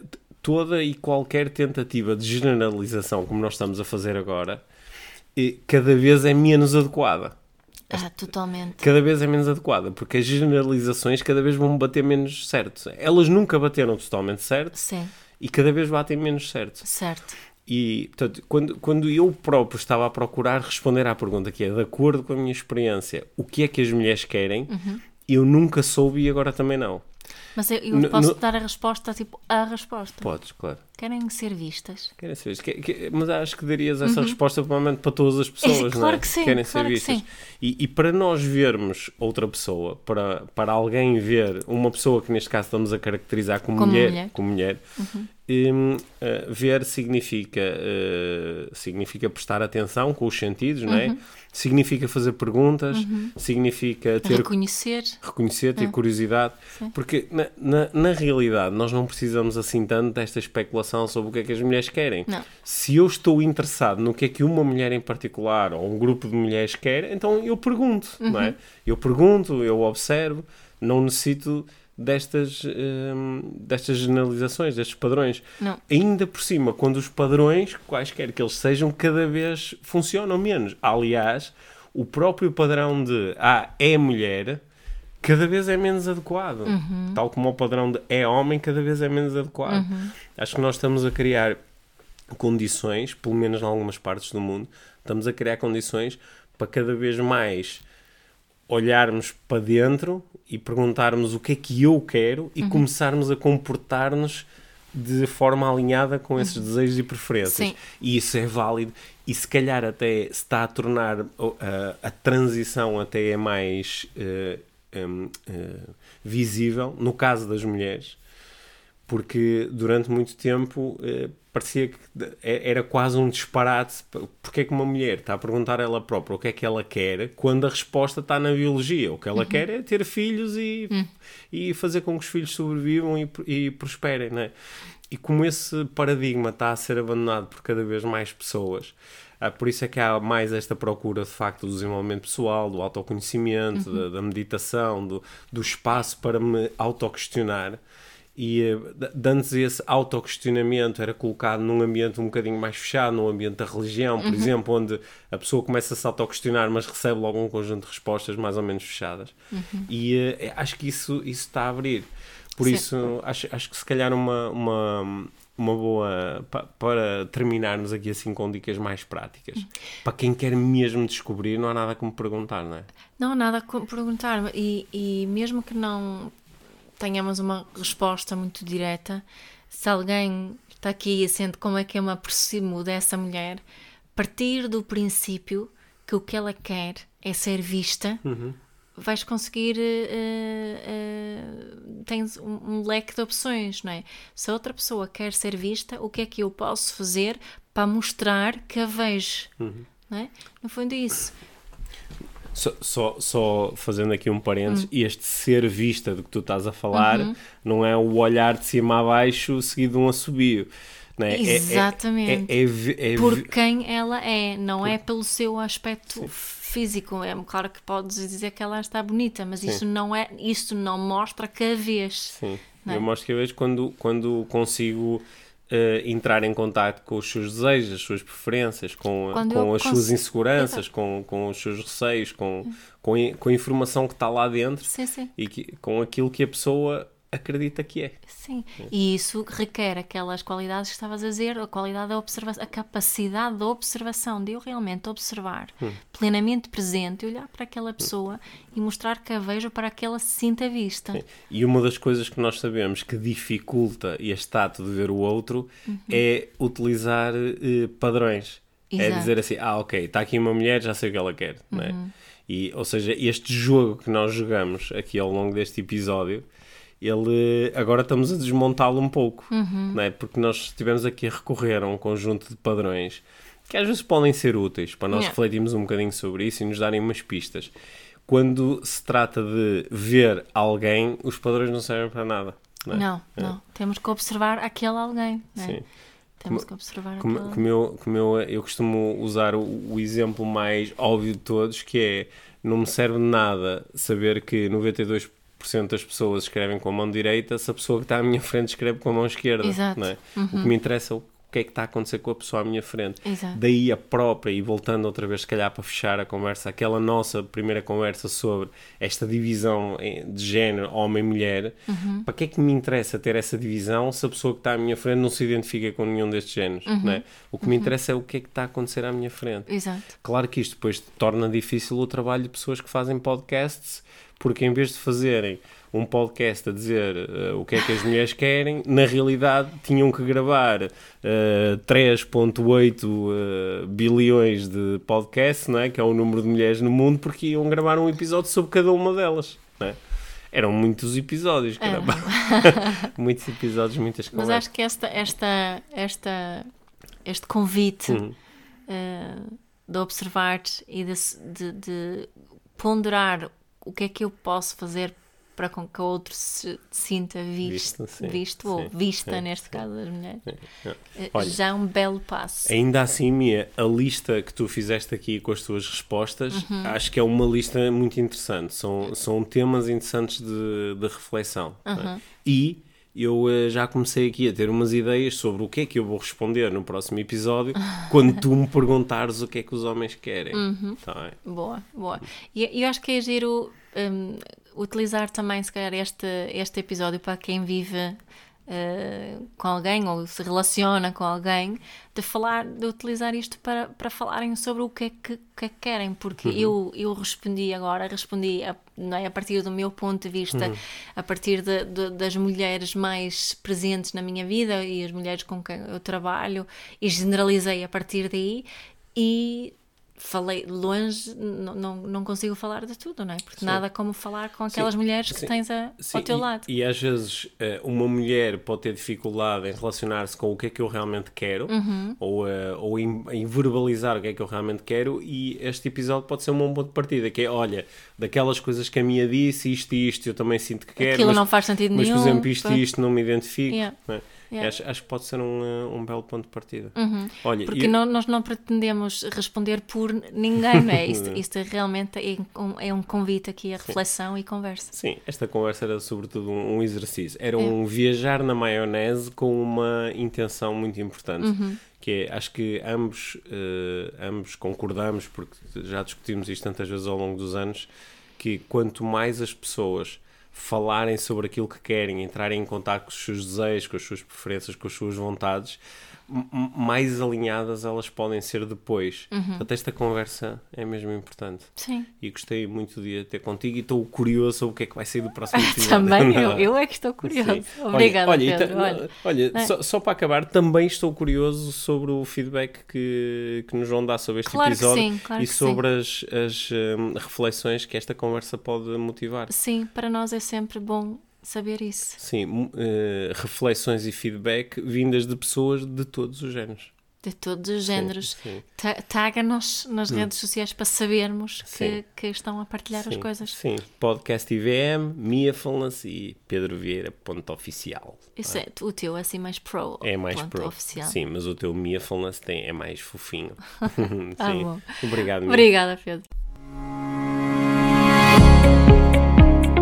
t- toda e qualquer tentativa de generalização, como nós estamos a fazer agora, cada vez é menos adequada. Ah, totalmente. Cada vez é menos adequada, porque as generalizações cada vez vão bater menos certo. Elas nunca bateram totalmente certo Sim, e cada vez batem menos certo. certo. E, portanto, quando, quando eu próprio estava a procurar responder à pergunta que é, de acordo com a minha experiência, o que é que as mulheres querem, eu nunca soube e agora também não. Mas eu, eu posso no- dar a resposta, tipo, a resposta. Podes, claro. Querem ser vistas? Querem ser vistas. Que- que- mas acho que darias essa resposta provavelmente para todas as pessoas, Uhum. claro não é? que sim, Querem claro ser vistas. sim. E, e para nós vermos outra pessoa, para, para alguém ver uma pessoa que neste caso estamos a caracterizar como, Como mulher, mulher. Uhum. como mulher hum, eh, ver significa, eh, significa prestar atenção com os sentidos, não Uhum. é? Significa fazer perguntas, significa ter Reconhecer. reconhecer, ter curiosidade, porque na, na, na realidade nós não precisamos assim tanto desta especulação sobre o que é que as mulheres querem. Não. Se eu estou interessado no que é que uma mulher em particular ou um grupo de mulheres quer, então eu pergunto, não é? Eu pergunto, eu observo, não necessito destas, hum, destas generalizações, destes padrões. Não. Ainda por cima, quando os padrões, quaisquer que eles sejam, cada vez funcionam menos. Aliás, o próprio padrão de ah, é mulher cada vez é menos adequado. Tal como o padrão de é homem, cada vez é menos adequado. Acho que nós estamos a criar condições, pelo menos em algumas partes do mundo, estamos a criar condições para cada vez mais olharmos para dentro e perguntarmos o que é que eu quero e começarmos a comportar-nos de forma alinhada com esses desejos e preferências. Sim. E isso é válido e se calhar até se está a tornar a, a transição até é mais eh, hum, eh, visível no caso das mulheres porque durante muito tempo eh, parecia que é- era quase um disparate. Porque é que uma mulher está a perguntar a ela própria o que é que ela quer quando a resposta está na biologia? O que ela quer é ter filhos e, e fazer com que os filhos sobrevivam e, e prosperem, não é? E como esse paradigma está a ser abandonado por cada vez mais pessoas, por isso é que há mais esta procura de facto do desenvolvimento pessoal, do autoconhecimento, da, da meditação, do, do espaço para me autoquestionar. E eh, antes esse autoquestionamento era colocado num ambiente um bocadinho mais fechado, num ambiente da religião, por exemplo, onde a pessoa começa a se autoquestionar, mas recebe logo um conjunto de respostas mais ou menos fechadas. E eh, acho que isso, isso está a abrir. Por Sim. isso, acho, acho que se calhar uma, uma, uma boa. pa- para terminarmos aqui assim com dicas mais práticas. Para quem quer mesmo descobrir, não há nada como perguntar, não é? Não, nada a co- perguntar. E, e mesmo que não tenhamos uma resposta muito direta, se alguém está aqui e sente como é que eu me aproximo dessa mulher, partir do princípio que o que ela quer é ser vista, vais conseguir. eh, eh, tens um, um leque de opções, não é? Se a outra pessoa quer ser vista, o que é que eu posso fazer para mostrar que a vejo? Não é? No fundo, é isso. Só, só, só fazendo aqui um Hum. parênteses, este ser vista do que tu estás a falar Uhum. não é o olhar de cima a baixo seguido de um assobio. Não é? É- é- Exatamente. É, é, é por quem ela é, não é pelo seu aspecto físico. É claro que podes dizer que ela está bonita, mas isso não é, isso não mostra que a vês. Sim, é? eu mostro que eu vejo quando, quando consigo eh, entrar em contato com os seus desejos, as suas preferências, com, Quando com as suas inseguranças, com, com os seus receios, com, com, a- com a informação que está lá dentro Sim, sim. e que, com aquilo que a pessoa acredita que é. Sim, e isso requer aquelas qualidades que estavas a dizer, a qualidade da observação, a capacidade da observação, de eu realmente observar, plenamente presente, olhar para aquela pessoa e mostrar que a vejo para que ela se sinta vista. E uma das coisas que nós sabemos que dificulta este ato de ver o outro Uhum. é utilizar eh, padrões. É Exato. dizer assim, ah, ok, está aqui uma mulher, já sei o que ela quer. Não é? Uhum. e, ou seja, este jogo que nós jogamos aqui ao longo deste episódio, ele agora estamos a desmontá-lo um pouco, Uhum. não é? porque nós estivemos aqui a recorrer a um conjunto de padrões que às vezes podem ser úteis para nós Yeah. refletirmos um bocadinho sobre isso e nos darem umas pistas. Quando se trata de ver alguém, os padrões não servem para nada. Não, é? Não, É. não. Temos que observar aquele alguém. É? Sim. Temos que observar Como, aquela... como eu, como eu, eu costumo usar o, o exemplo mais óbvio de todos, que é não me serve de nada saber que 92% das pessoas escrevem com a mão direita se a pessoa que está à minha frente escreve com a mão esquerda. Exato. É? O que me interessa é o que é que está a acontecer com a pessoa à minha frente. Exato. Daí a própria, e voltando outra vez, se calhar para fechar a conversa, aquela nossa primeira conversa sobre esta divisão de género, homem-mulher, Uhum. para que é que me interessa ter essa divisão se a pessoa que está à minha frente não se identifica com nenhum destes géneros? Uhum. Não é? O que me interessa é o que é que está a acontecer à minha frente. Exato. Claro que isto depois torna difícil o trabalho de pessoas que fazem podcasts, porque em vez de fazerem um podcast a dizer eh, o que é que as mulheres querem, na realidade tinham que gravar eh, 3.8 eh, bilhões de podcasts, não é? que é o número de mulheres no mundo, porque iam gravar um episódio sobre cada uma delas. Não é? Eram muitos episódios, caramba. muitos episódios, muitas Mas conversas. acho que esta, esta, esta, este convite Uhum. eh, de observar e de, de- de ponderar o que é que eu posso fazer para com que o outro se sinta visto, Visto, sim, visto ou sim, vista, sim, neste caso das mulheres. É. Eh, Olha, Já é um belo passo. Ainda assim, Mia, a lista que tu fizeste aqui com as tuas respostas, Uhum. acho que é uma lista muito interessante. São, são temas interessantes de, de reflexão. não Uhum. é? E eu eh, já comecei aqui a ter umas ideias sobre o que é que eu vou responder no próximo episódio quando tu me perguntares o que é que os homens querem. Uhum. Tá? Boa, boa. E eu acho que é giro hum, utilizar também, se calhar, este, este episódio para quem vive eh, com alguém ou se relaciona com alguém, de falar, de utilizar isto para, para falarem sobre o que é que, que, é que querem, porque eu, eu respondi agora, respondi a, não é, a partir do meu ponto de vista, a partir de, de- das mulheres mais presentes na minha vida e as mulheres com quem eu trabalho, e generalizei a partir daí e falei longe, não, não, não consigo falar de tudo, não é? Porque nada como falar com aquelas mulheres que sim, tens a- Sim, ao teu e, lado. E às vezes eh, uma mulher pode ter dificuldade em relacionar-se com o que é que eu realmente quero Uhum. ou, eh, ou em, em verbalizar o que é que eu realmente quero e este episódio pode ser um bom ponto de partida, que é, olha, daquelas coisas que a minha disse, isto e isto eu também sinto que quero, Aquilo mas, não faz sentido mas nenhum. por exemplo isto e isto não me identifico. Yeah. não é? Yeah. Acho, acho que pode ser um, eh, um belo ponto de partida. Olha, Porque e- não- nós não pretendemos responder por ninguém, não é? Isto, isto realmente é um, é um convite aqui a reflexão e conversa. Sim, esta conversa era sobretudo um, um exercício. Era É. um viajar na maionese com uma intenção muito importante. Uhum. Que é, acho que ambos, eh, ambos concordamos, porque já discutimos isto tantas vezes ao longo dos anos, que quanto mais as pessoas falarem sobre aquilo que querem, entrarem em contato com os seus desejos, com as suas preferências, com as suas vontades, mais alinhadas elas podem ser depois. Uhum. Portanto, esta conversa é mesmo importante Sim. e gostei muito de ter contigo e estou curioso sobre o que é que vai sair do próximo episódio. Também eu, eu é que estou curiosa. Sim. Obrigada, olha, olha, Pedro. olha. olha, É. só, só para acabar, também estou curioso sobre o feedback que, que nos vão dar sobre este Claro episódio sim, claro e sobre as, as hum, reflexões que esta conversa pode motivar. Sim, para nós é sempre bom saber isso. Sim, eh, reflexões e feedback vindas de pessoas de todos os géneros. De todos os géneros. Taga-nos nas redes sociais para sabermos que, que estão a partilhar as Sim, coisas. Sim, podcast IVM, Mia Falance e Pedro Vieira, ponto oficial. Isso é, o teu é assim mais pro. É mais ponto pro. oficial. Sim, mas o teu Mia Falance tem, é mais fofinho. Ah, Sim. bom. Obrigado, Mia. Obrigada, Pedro.